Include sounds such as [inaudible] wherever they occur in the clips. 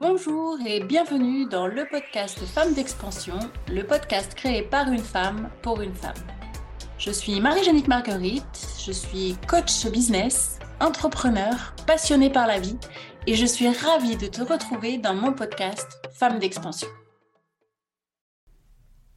Bonjour et bienvenue dans le podcast Femmes d'expansion, le podcast créé par une femme pour une femme. Je suis Marie-Jeannick Marguerite, je suis coach business, entrepreneur, passionnée par la vie et je suis ravie de te retrouver dans mon podcast Femmes d'expansion.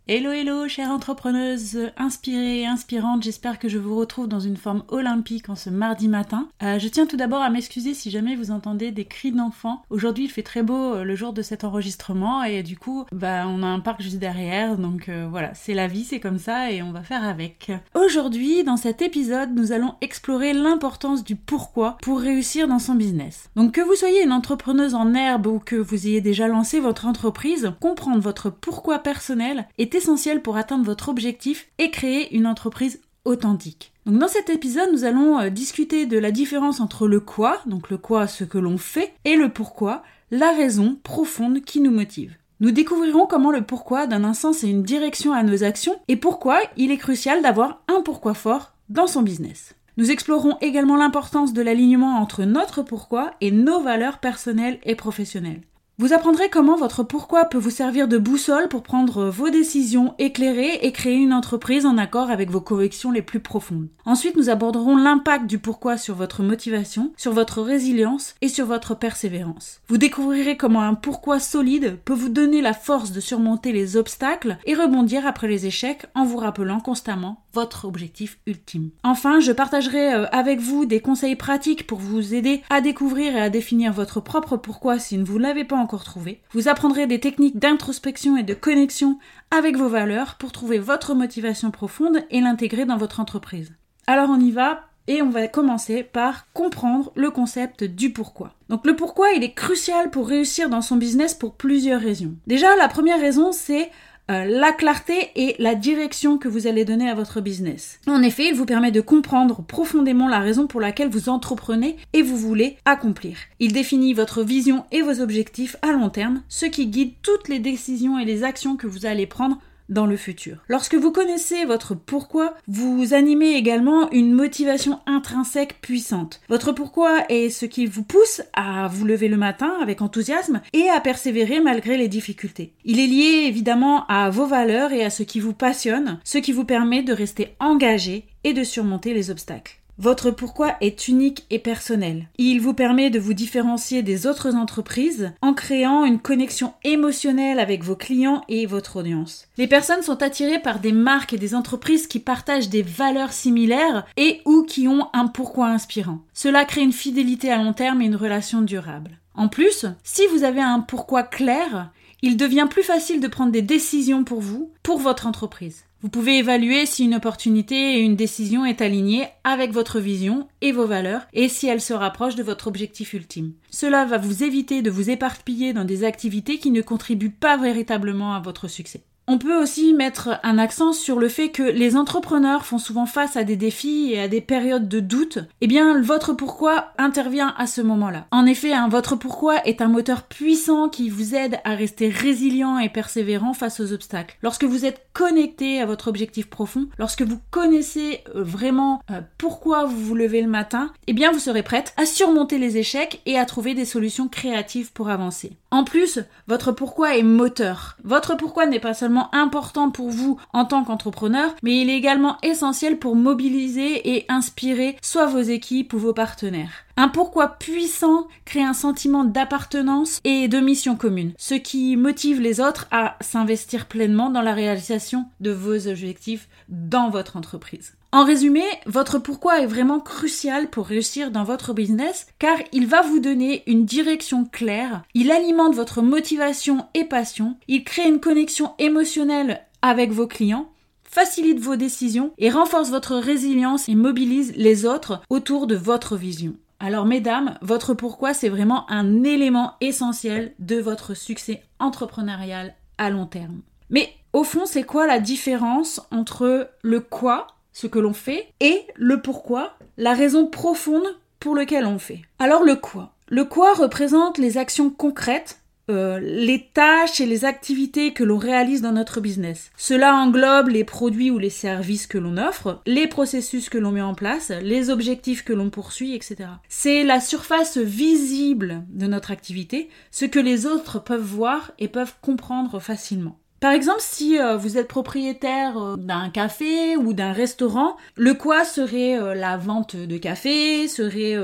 Hello hello chère entrepreneuse inspirée et inspirante, j'espère que je vous retrouve dans une forme olympique en ce mardi matin. Euh, je tiens tout d'abord à m'excuser si jamais vous entendez des cris d'enfants. Aujourd'hui il fait très beau euh, le jour de cet enregistrement et du coup bah on a un parc juste derrière donc euh, voilà c'est la vie c'est comme ça et on va faire avec. Aujourd'hui dans cet épisode nous allons explorer l'importance du pourquoi pour réussir dans son business. Donc que vous soyez une entrepreneuse en herbe ou que vous ayez déjà lancé votre entreprise, comprendre votre pourquoi personnel est essentiel pour atteindre votre objectif et créer une entreprise authentique. Dans cet épisode, nous allons euh, discuter de la différence entre le quoi, donc le quoi ce que l'on fait, et le pourquoi, la raison profonde qui nous motive. Nous découvrirons comment le pourquoi donne un sens et une direction à nos actions et pourquoi il est crucial d'avoir un pourquoi fort dans son business. Nous explorerons également l'importance de l'alignement entre notre pourquoi et nos valeurs personnelles et professionnelles. Vous apprendrez comment votre pourquoi peut vous servir de boussole pour prendre vos décisions éclairées et créer une entreprise en accord avec vos convictions les plus profondes. Ensuite, nous aborderons l'impact du pourquoi sur votre motivation, sur votre résilience et sur votre persévérance. Vous découvrirez comment un pourquoi solide peut vous donner la force de surmonter les obstacles et rebondir après les échecs en vous rappelant constamment votre objectif ultime. Enfin, je partagerai euh, avec vous des conseils pratiques pour vous aider à découvrir et à définir votre propre pourquoi si vous ne l'avez pas encore trouvé. Vous apprendrez des techniques d'introspection et de connexion avec vos valeurs pour trouver votre motivation profonde et l'intégrer dans votre entreprise. Alors on y va, et on va commencer par comprendre le concept du pourquoi. Donc le pourquoi, il est crucial pour réussir dans son business pour plusieurs raisons. Déjà, la première raison, c'est euh, la clarté et la direction que vous allez donner à votre business. En effet, il vous permet de comprendre profondément la raison pour laquelle vous entreprenez et vous voulez accomplir. Il définit votre vision et vos objectifs à long terme, ce qui guide toutes les décisions et les actions que vous allez prendre dans le futur. Lorsque vous connaissez votre pourquoi, vous animez également une motivation intrinsèque puissante. Votre pourquoi est ce qui vous pousse à vous lever le matin avec enthousiasme et à persévérer malgré les difficultés. Il est lié évidemment à vos valeurs et à ce qui vous passionne, ce qui vous permet de rester engagé et de surmonter les obstacles. Votre pourquoi est unique et personnel. Il vous permet de vous différencier des autres entreprises en créant une connexion émotionnelle avec vos clients et votre audience. Les personnes sont attirées par des marques et des entreprises qui partagent des valeurs similaires et ou qui ont un pourquoi inspirant. Cela crée une fidélité à long terme et une relation durable. En plus, si vous avez un pourquoi clair, il devient plus facile de prendre des décisions pour vous, pour votre entreprise. Vous pouvez évaluer si une opportunité et une décision est alignée avec votre vision et vos valeurs et si elle se rapproche de votre objectif ultime. Cela va vous éviter de vous éparpiller dans des activités qui ne contribuent pas véritablement à votre succès. On peut aussi mettre un accent sur le fait que les entrepreneurs font souvent face à des défis et à des périodes de doute. Eh bien, votre pourquoi intervient à ce moment-là. En effet, hein, votre pourquoi est un moteur puissant qui vous aide à rester résilient et persévérant face aux obstacles. Lorsque vous êtes connecté à votre objectif profond, lorsque vous connaissez euh, vraiment euh, pourquoi vous vous levez le matin, eh bien, vous serez prête à surmonter les échecs et à trouver des solutions créatives pour avancer. En plus, votre pourquoi est moteur. Votre pourquoi n'est pas seulement important pour vous en tant qu'entrepreneur, mais il est également essentiel pour mobiliser et inspirer soit vos équipes ou vos partenaires. Un pourquoi puissant crée un sentiment d'appartenance et de mission commune, ce qui motive les autres à s'investir pleinement dans la réalisation de vos objectifs dans votre entreprise. En résumé, votre pourquoi est vraiment crucial pour réussir dans votre business car il va vous donner une direction claire, il alimente votre motivation et passion, il crée une connexion émotionnelle avec vos clients, facilite vos décisions et renforce votre résilience et mobilise les autres autour de votre vision. Alors mesdames, votre pourquoi c'est vraiment un élément essentiel de votre succès entrepreneurial à long terme. Mais au fond, c'est quoi la différence entre le quoi ce que l'on fait, et le pourquoi, la raison profonde pour laquelle on fait. Alors le quoi? Le quoi représente les actions concrètes euh, les tâches et les activités que l'on réalise dans notre business. Cela englobe les produits ou les services que l'on offre, les processus que l'on met en place, les objectifs que l'on poursuit, etc. C'est la surface visible de notre activité, ce que les autres peuvent voir et peuvent comprendre facilement. Par exemple, si euh, vous êtes propriétaire euh, d'un café ou d'un restaurant, le quoi serait euh, la vente de café, serait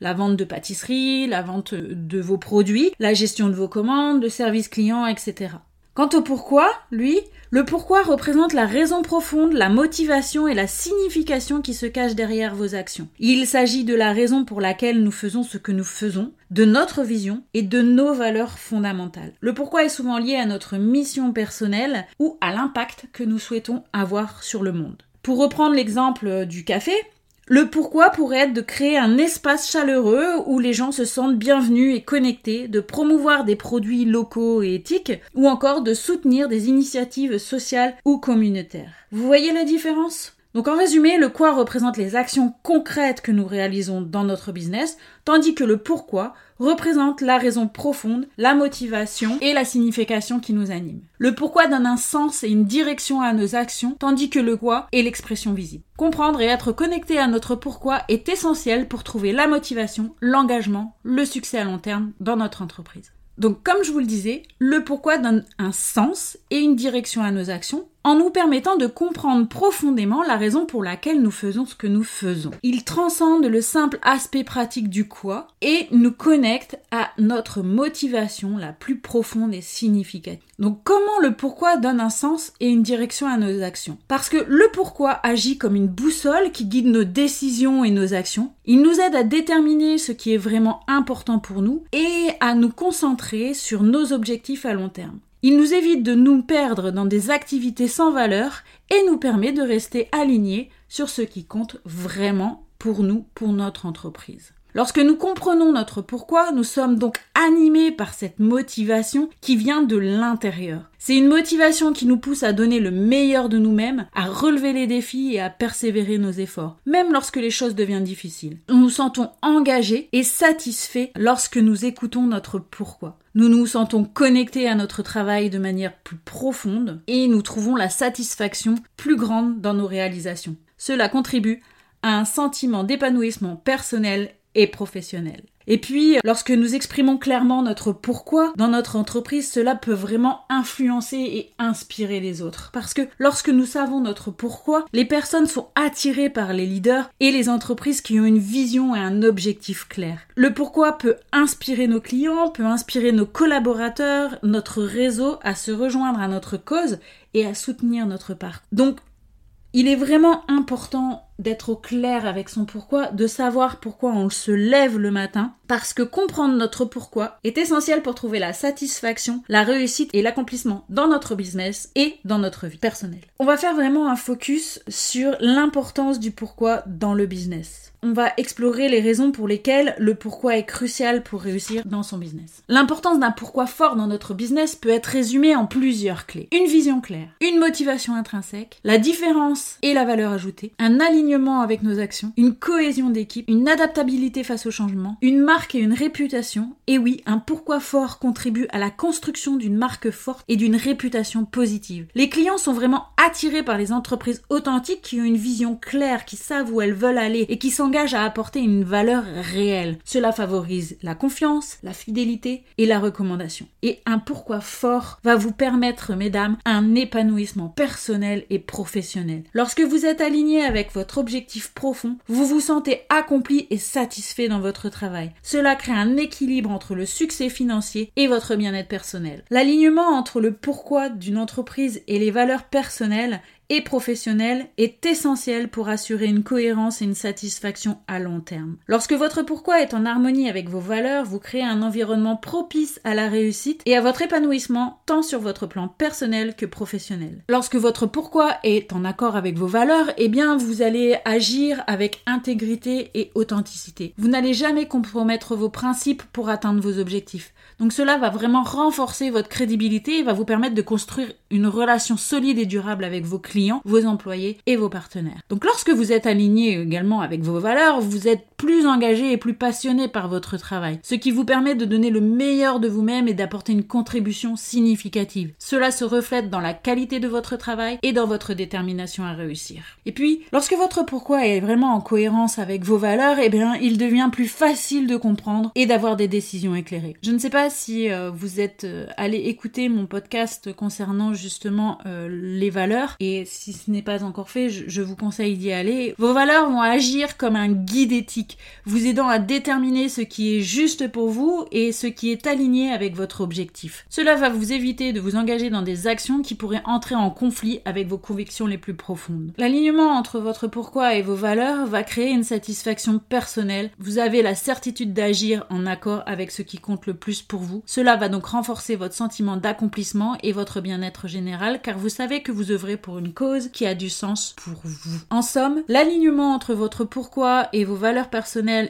la vente de pâtisserie, la vente de vos produits, la gestion de vos commandes, le service client, etc. Quant au pourquoi, lui, le pourquoi représente la raison profonde, la motivation et la signification qui se cachent derrière vos actions. Il s'agit de la raison pour laquelle nous faisons ce que nous faisons, de notre vision et de nos valeurs fondamentales. Le pourquoi est souvent lié à notre mission personnelle ou à l'impact que nous souhaitons avoir sur le monde. Pour reprendre l'exemple du café, le pourquoi pourrait être de créer un espace chaleureux où les gens se sentent bienvenus et connectés, de promouvoir des produits locaux et éthiques, ou encore de soutenir des initiatives sociales ou communautaires. Vous voyez la différence? Donc en résumé, le quoi représente les actions concrètes que nous réalisons dans notre business, tandis que le pourquoi représente la raison profonde, la motivation et la signification qui nous anime. Le pourquoi donne un sens et une direction à nos actions, tandis que le quoi est l'expression visible. Comprendre et être connecté à notre pourquoi est essentiel pour trouver la motivation, l'engagement, le succès à long terme dans notre entreprise. Donc comme je vous le disais, le pourquoi donne un sens et une direction à nos actions en nous permettant de comprendre profondément la raison pour laquelle nous faisons ce que nous faisons. Il transcende le simple aspect pratique du quoi et nous connecte à notre motivation la plus profonde et significative. Donc comment le pourquoi donne un sens et une direction à nos actions? Parce que le pourquoi agit comme une boussole qui guide nos décisions et nos actions. Il nous aide à déterminer ce qui est vraiment important pour nous et à nous concentrer sur nos objectifs à long terme. Il nous évite de nous perdre dans des activités sans valeur et nous permet de rester alignés sur ce qui compte vraiment pour nous, pour notre entreprise. Lorsque nous comprenons notre pourquoi, nous sommes donc animés par cette motivation qui vient de l'intérieur. C'est une motivation qui nous pousse à donner le meilleur de nous-mêmes, à relever les défis et à persévérer nos efforts, même lorsque les choses deviennent difficiles. Nous nous sentons engagés et satisfaits lorsque nous écoutons notre pourquoi. Nous nous sentons connectés à notre travail de manière plus profonde et nous trouvons la satisfaction plus grande dans nos réalisations. Cela contribue à un sentiment d'épanouissement personnel et professionnel. Et puis, lorsque nous exprimons clairement notre pourquoi dans notre entreprise, cela peut vraiment influencer et inspirer les autres. Parce que lorsque nous savons notre pourquoi, les personnes sont attirées par les leaders et les entreprises qui ont une vision et un objectif clair. Le pourquoi peut inspirer nos clients, peut inspirer nos collaborateurs, notre réseau à se rejoindre à notre cause et à soutenir notre part. Donc, il est vraiment important d'être au clair avec son pourquoi, de savoir pourquoi on se lève le matin, parce que comprendre notre pourquoi est essentiel pour trouver la satisfaction, la réussite et l'accomplissement dans notre business et dans notre vie personnelle. On va faire vraiment un focus sur l'importance du pourquoi dans le business on va explorer les raisons pour lesquelles le pourquoi est crucial pour réussir dans son business. L'importance d'un pourquoi fort dans notre business peut être résumée en plusieurs clés. Une vision claire, une motivation intrinsèque, la différence et la valeur ajoutée, un alignement avec nos actions, une cohésion d'équipe, une adaptabilité face au changement, une marque et une réputation. Et oui, un pourquoi fort contribue à la construction d'une marque forte et d'une réputation positive. Les clients sont vraiment attirés par les entreprises authentiques qui ont une vision claire, qui savent où elles veulent aller et qui sont à apporter une valeur réelle. Cela favorise la confiance, la fidélité et la recommandation. Et un pourquoi fort va vous permettre, mesdames, un épanouissement personnel et professionnel. Lorsque vous êtes aligné avec objectif profond, vous vous sentez accompli et satisfait dans votre travail. Cela crée un équilibre entre le succès financier et votre bien-être personnel. L'alignement entre le pourquoi d'une entreprise et les valeurs personnelles et professionnel est essentiel pour assurer une cohérence et une satisfaction à long terme. Lorsque votre pourquoi est en harmonie avec vos valeurs, vous créez un environnement propice à la réussite et à votre épanouissement tant sur votre plan personnel que professionnel. Lorsque votre pourquoi est en accord avec vos valeurs, eh bien vous allez agir avec intégrité et authenticité. Vous n'allez jamais compromettre vos principes pour atteindre vos objectifs. Donc cela va vraiment renforcer votre crédibilité et va vous permettre de construire une relation solide et durable avec vos clients, vos employés et vos partenaires. Donc lorsque vous êtes aligné également avec vos valeurs, vous êtes plus engagé et plus passionné par votre travail, ce qui vous permet de donner le meilleur de vous-même et d'apporter une contribution significative. Cela se reflète dans la qualité de votre travail et dans votre détermination à réussir. Et puis, lorsque votre pourquoi est vraiment en cohérence avec vos valeurs, eh bien, il devient plus facile de comprendre et d'avoir des décisions éclairées. Je ne sais pas si euh, vous êtes euh, allé écouter mon podcast concernant justement euh, les valeurs et si ce n'est pas encore fait, je, je vous conseille d'y aller. Vos valeurs vont agir comme un guide éthique, vous aidant à déterminer ce qui est juste pour vous et ce qui est aligné avec votre objectif. Cela va vous éviter de vous engager dans des actions qui pourraient entrer en conflit avec vos convictions les plus profondes. L'alignement entre votre pourquoi et vos valeurs va créer une satisfaction personnelle. Vous avez la certitude d'agir en accord avec ce qui compte le plus pour vous. Cela va donc renforcer votre sentiment d'accomplissement et votre bien-être général car vous savez que vous œuvrez pour une cause qui a du sens pour vous. En somme, l'alignement entre votre pourquoi et vos valeurs personnelles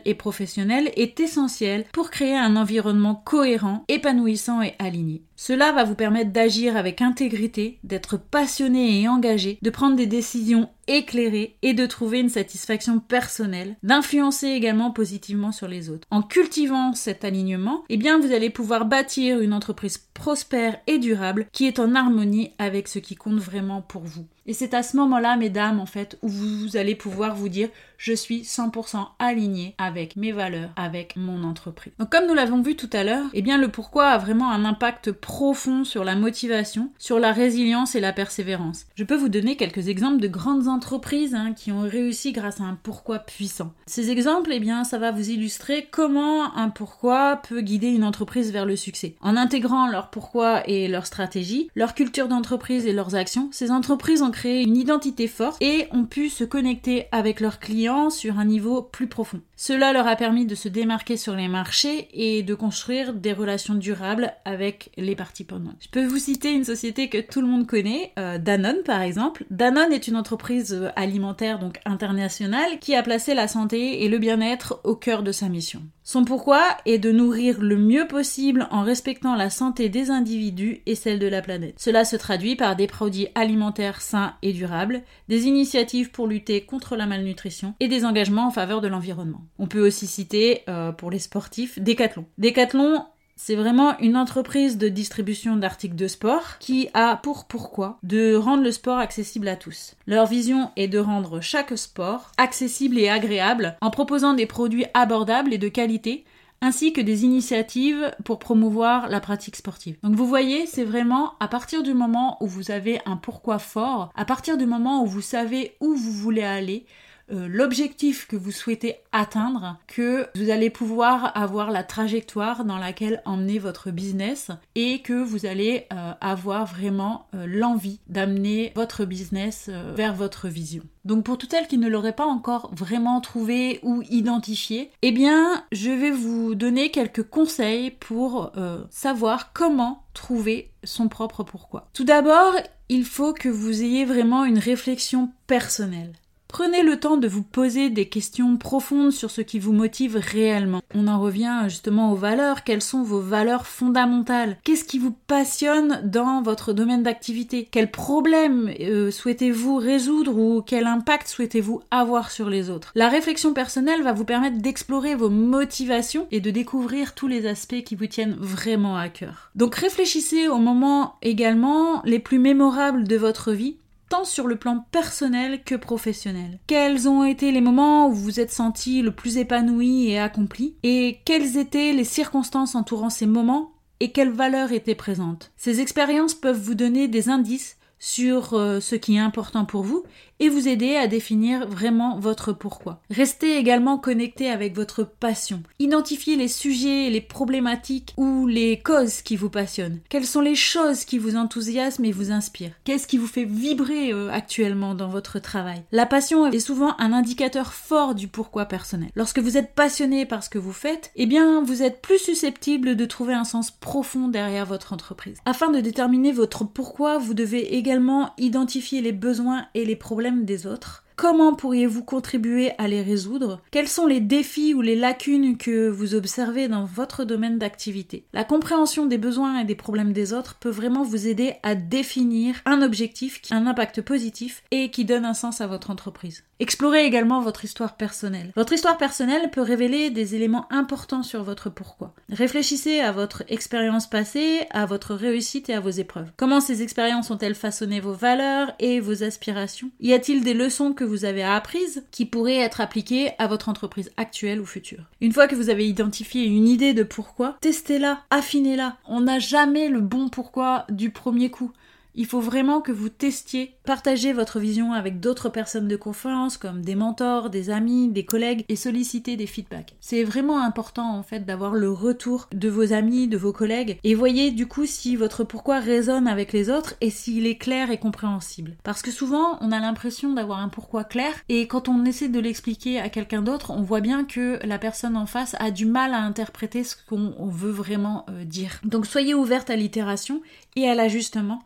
et professionnelles est essentiel pour créer un environnement cohérent, épanouissant et aligné. Cela va vous permettre d'agir avec intégrité, d'être passionné et engagé, de prendre des décisions éclairées et de trouver une satisfaction personnelle, d'influencer également positivement sur les autres. En cultivant cet alignement, eh bien vous allez pouvoir bâtir une entreprise prospère et durable qui est en harmonie avec ce qui compte vraiment pour vous. Et c'est à ce moment-là, mesdames, en fait, où vous allez pouvoir vous dire je suis 100% aligné avec mes valeurs, avec mon entreprise. Donc comme nous l'avons vu tout à l'heure, eh bien le pourquoi a vraiment un impact profond sur la motivation, sur la résilience et la persévérance. Je peux vous donner quelques exemples de grandes entreprises hein, qui ont réussi grâce à un pourquoi puissant. Ces exemples, eh bien, ça va vous illustrer comment un pourquoi peut guider une entreprise vers le succès. En intégrant leur pourquoi et leur stratégie, leur culture d'entreprise et leurs actions, ces entreprises ont créé une identité forte et ont pu se connecter avec leurs clients sur un niveau plus profond. Cela leur a permis de se démarquer sur les marchés et de construire des relations durables avec les parties prenantes. Je peux vous citer une société que tout le monde connaît, euh, Danone par exemple. Danone est une entreprise euh, alimentaire donc internationale qui a placé la santé et le bien-être au cœur de sa mission. Son pourquoi est de nourrir le mieux possible en respectant la santé des individus et celle de la planète. Cela se traduit par des produits alimentaires sains et durables, des initiatives pour lutter contre la malnutrition et des engagements en faveur de l'environnement. On peut aussi citer euh, pour les sportifs Decathlon. Decathlon c'est vraiment une entreprise de distribution d'articles de sport qui a pour pourquoi de rendre le sport accessible à tous. Leur vision est de rendre chaque sport accessible et agréable en proposant des produits abordables et de qualité ainsi que des initiatives pour promouvoir la pratique sportive. Donc vous voyez, c'est vraiment à partir du moment où vous avez un pourquoi fort, à partir du moment où vous savez où vous voulez aller, euh, l'objectif que vous souhaitez atteindre que vous allez pouvoir avoir la trajectoire dans laquelle emmener votre business et que vous allez euh, avoir vraiment euh, l'envie d'amener votre business vers votre vision. Donc pour tout elle qui ne l'aurait pas encore vraiment trouvé ou identifié, eh bien je vais vous donner quelques conseils pour savoir comment trouver son propre pourquoi. Tout d'abord, il faut que vous ayez vraiment une réflexion personnelle. Prenez le temps de vous poser des questions profondes sur ce qui vous motive réellement. On en revient justement aux valeurs. Quelles sont vos valeurs fondamentales? Qu'est-ce qui vous passionne dans votre domaine d'activité? Quels problèmes euh, souhaitez-vous résoudre ou quel impact souhaitez-vous avoir sur les autres? La réflexion personnelle va vous permettre d'explorer vos motivations et de découvrir tous les aspects qui vous tiennent vraiment à cœur. Donc réfléchissez aux moments également les plus mémorables de votre vie sur le plan personnel que professionnel. Quels ont été les moments où vous vous êtes senti le plus épanoui et accompli Et quelles étaient les circonstances entourant ces moments et quelles valeurs étaient présentes? Ces expériences peuvent vous donner des indices sur euh, ce qui est important pour vous et vous aider à définir vraiment votre pourquoi. Restez également connecté avec votre passion. Identifiez les sujets, les problématiques ou les causes qui vous passionnent. Quelles sont les choses qui vous enthousiasment et vous inspirent? Qu'est-ce qui vous fait vibrer euh, actuellement dans votre travail? La passion est souvent un indicateur fort du pourquoi personnel. Lorsque vous êtes passionné par ce que vous faites, eh bien vous êtes plus susceptible de trouver un sens profond derrière votre entreprise. Afin de déterminer votre pourquoi, vous devez également identifier les besoins et les problèmes des autres Comment pourriez-vous contribuer à les résoudre? Quels sont les défis ou les lacunes que vous observez dans votre domaine d'activité? La compréhension des besoins et des problèmes des autres peut vraiment vous aider à définir un objectif qui a un impact positif et qui donne un sens à votre entreprise. Explorez également votre histoire personnelle. Votre histoire personnelle peut révéler des éléments importants sur votre pourquoi. Réfléchissez à votre expérience passée, à votre réussite et à vos épreuves. Comment ces expériences ont-elles façonné vos valeurs et vos aspirations? Y a-t-il des leçons que vous avez apprises qui pourraient être appliquées à votre entreprise actuelle ou future Une fois que vous avez identifié une idée de pourquoi, testez-la, affinez-la. On n'a jamais le bon pourquoi du premier coup. Il faut vraiment que vous testiez, partagez votre vision avec d'autres personnes de confiance, comme des mentors, des amis, des collègues, et sollicitez des feedbacks. C'est vraiment important en fait d'avoir le retour de vos amis, de vos collègues, et voyez du coup si votre pourquoi résonne avec les autres et s'il est clair et compréhensible. Parce que souvent, on a l'impression d'avoir un pourquoi clair, et quand on essaie de l'expliquer à quelqu'un d'autre, on voit bien que la personne en face a du mal à interpréter ce qu'on veut vraiment euh, dire. Donc soyez ouverte à l'itération et à l'ajustement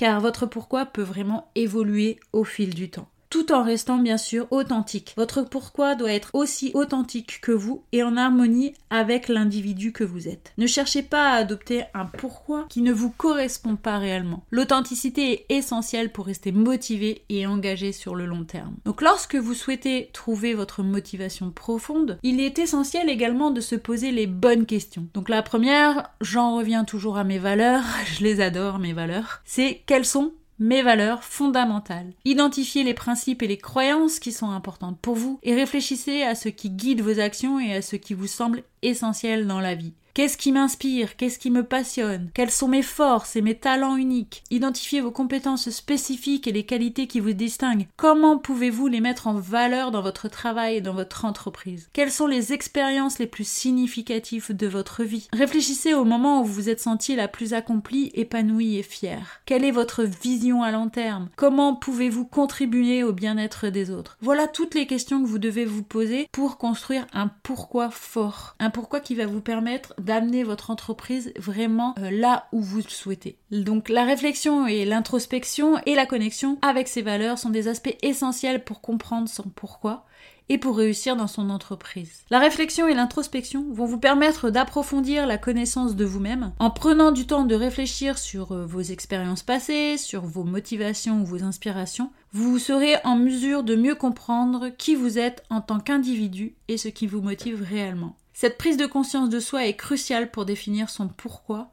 car votre pourquoi peut vraiment évoluer au fil du temps tout en restant bien sûr authentique. Votre pourquoi doit être aussi authentique que vous et en harmonie avec l'individu que vous êtes. Ne cherchez pas à adopter un pourquoi qui ne vous correspond pas réellement. L'authenticité est essentielle pour rester motivé et engagé sur le long terme. Donc lorsque vous souhaitez trouver votre motivation profonde, il est essentiel également de se poser les bonnes questions. Donc la première, j'en reviens toujours à mes valeurs, [laughs] je les adore mes valeurs, c'est quelles sont mes valeurs fondamentales. Identifiez les principes et les croyances qui sont importantes pour vous et réfléchissez à ce qui guide vos actions et à ce qui vous semble essentiel dans la vie. Qu'est-ce qui m'inspire? Qu'est-ce qui me passionne? Quelles sont mes forces et mes talents uniques? Identifiez vos compétences spécifiques et les qualités qui vous distinguent. Comment pouvez-vous les mettre en valeur dans votre travail et dans votre entreprise? Quelles sont les expériences les plus significatives de votre vie? Réfléchissez au moment où vous vous êtes senti la plus accomplie, épanouie et fière. Quelle est votre vision à long terme? Comment pouvez-vous contribuer au bien-être des autres? Voilà toutes les questions que vous devez vous poser pour construire un pourquoi fort. Un pourquoi qui va vous permettre d'amener votre entreprise vraiment euh, là où vous le souhaitez. Donc la réflexion et l'introspection et la connexion avec ses valeurs sont des aspects essentiels pour comprendre son pourquoi et pour réussir dans son entreprise. La réflexion et l'introspection vont vous permettre d'approfondir la connaissance de vous-même en prenant du temps de réfléchir sur euh, vos expériences passées, sur vos motivations ou vos inspirations. Vous serez en mesure de mieux comprendre qui vous êtes en tant qu'individu et ce qui vous motive réellement. Cette prise de conscience de soi est cruciale pour définir son pourquoi,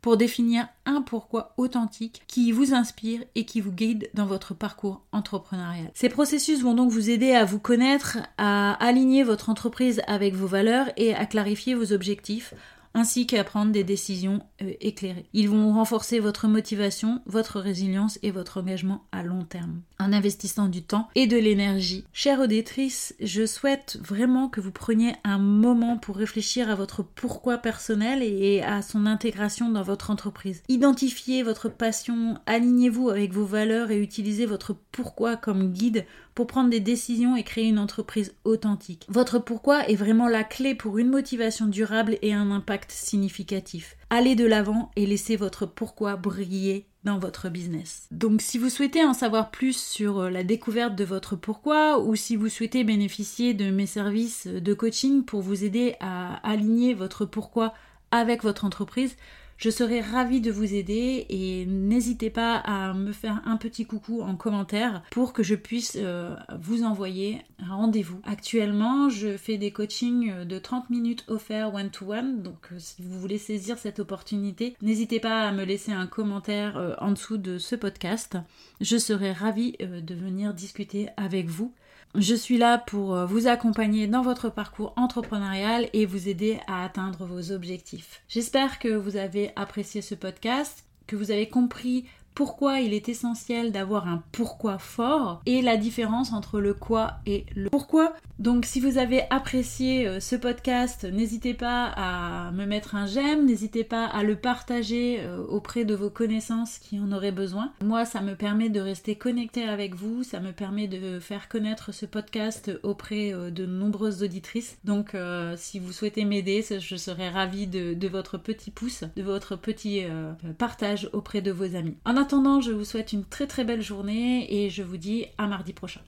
pour définir un pourquoi authentique qui vous inspire et qui vous guide dans votre parcours entrepreneurial. Ces processus vont donc vous aider à vous connaître, à aligner votre entreprise avec vos valeurs et à clarifier vos objectifs ainsi qu'à prendre des décisions euh, éclairées. Ils vont renforcer votre motivation, votre résilience et votre engagement à long terme en investissant du temps et de l'énergie. Chère auditrice, je souhaite vraiment que vous preniez un moment pour réfléchir à votre pourquoi personnel et à son intégration dans votre entreprise. Identifiez votre passion, alignez-vous avec vos valeurs et utilisez votre pourquoi comme guide pour prendre des décisions et créer une entreprise authentique. Votre pourquoi est vraiment la clé pour une motivation durable et un impact significatif. Allez de l'avant et laissez votre pourquoi briller dans votre business. Donc si vous souhaitez en savoir plus sur euh, la découverte de votre pourquoi ou si vous souhaitez bénéficier de mes services de coaching pour vous aider à aligner votre pourquoi avec votre entreprise, je serais ravie de vous aider et n'hésitez pas à me faire un petit coucou en commentaire pour que je puisse euh, vous envoyer un rendez-vous. Actuellement, je fais des coachings de 30 minutes offerts one-to-one, donc euh, si vous voulez saisir cette opportunité, n'hésitez pas à me laisser un commentaire euh, en dessous de ce podcast. Je serai ravie de venir discuter avec vous. Je suis là pour euh, vous accompagner dans votre parcours entrepreneurial et vous aider à atteindre vos objectifs. J'espère que vous avez apprécié ce podcast, que vous avez compris pourquoi il est essentiel d'avoir un pourquoi fort et la différence entre le quoi et le pourquoi. Donc si vous avez apprécié euh, ce podcast, n'hésitez pas à me mettre un j'aime, n'hésitez pas à le partager euh, auprès de vos connaissances qui en auraient besoin. Moi, ça me permet de rester connecté avec vous, ça me permet de faire connaître ce podcast auprès euh, de nombreuses auditrices. Donc si vous souhaitez m'aider, je serais ravie de, votre petit pouce, de votre petit partage auprès de vos amis. Attendant, je vous souhaite une très très belle journée et je vous dis à mardi prochain.